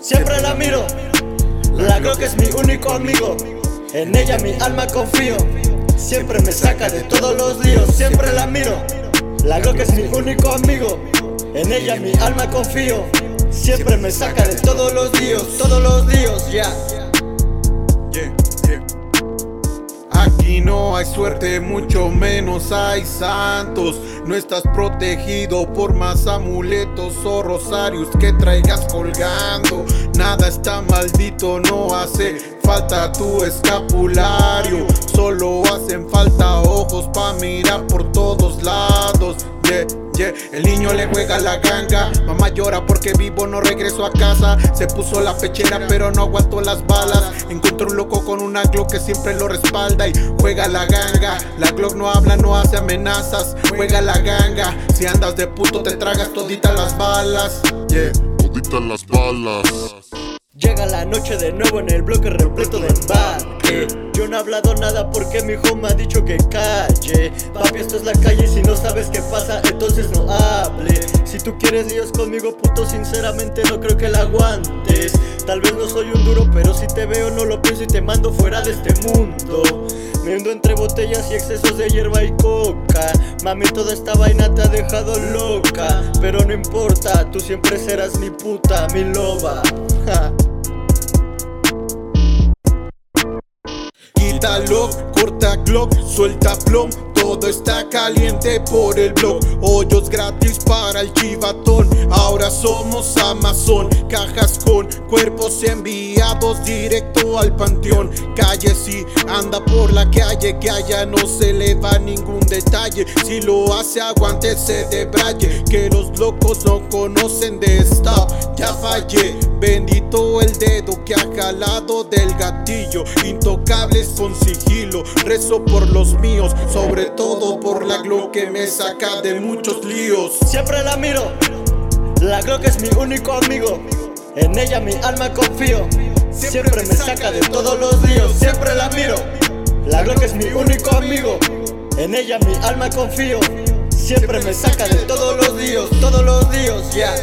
siempre la miro. La Glock es mi único amigo, en ella mi alma confío. Siempre me saca de todos los líos, siempre la miro. La Glock es mi único amigo, en ella mi alma confío. Siempre me saca de todos los líos, todos los líos, ya. No hay suerte, mucho menos hay santos. No estás protegido por más amuletos o rosarios que traigas colgando. Nada está maldito, no hace falta tu escapulario. Solo hacen falta ojos pa' mirar por todos lados. El niño le juega la ganga. Mamá llora porque vivo no regreso a casa. Se puso la pechera pero no aguantó las balas. Encontró un loco con una Glock que siempre lo respalda y juega la ganga. La Glock no habla, no hace amenazas. Juega la ganga. Si andas de puto te tragas toditas las balas. Yeah. Toditas las balas. Llega la noche de nuevo en el bloque repleto de embate Yo no he hablado nada porque mi hijo me ha dicho que calle Papi, esto es la calle y si no sabes tú quieres Dios conmigo, puto, sinceramente no creo que la aguantes. Tal vez no soy un duro, pero si te veo no lo pienso y te mando fuera de este mundo. Me hundo entre botellas y excesos de hierba y coca. Mami, toda esta vaina te ha dejado loca. Pero no importa, tú siempre serás mi puta, mi loba. Quítalo, corta Glock, suelta plom todo está caliente por el blog. Hoyos gratis para el chivatón. Ahora somos Amazon. Cajas con cuerpos enviados directo al panteón. Calle si anda por la calle, que allá no se le va ningún detalle. Si lo hace, aguántese de braille. Que los locos no conocen de esta. Ya fallé. Bendito el dedo que ha jalado del gatillo. Intocables con sigilo. Rezo por los míos, sobre todo por la Glock que me saca de muchos líos. Siempre la miro, la Glock es mi único amigo. En ella mi alma confío. Siempre me saca de todos los líos. Siempre la miro, la Glock es mi único amigo. En ella mi alma confío. Siempre me saca de todos los líos, todos los líos, ya.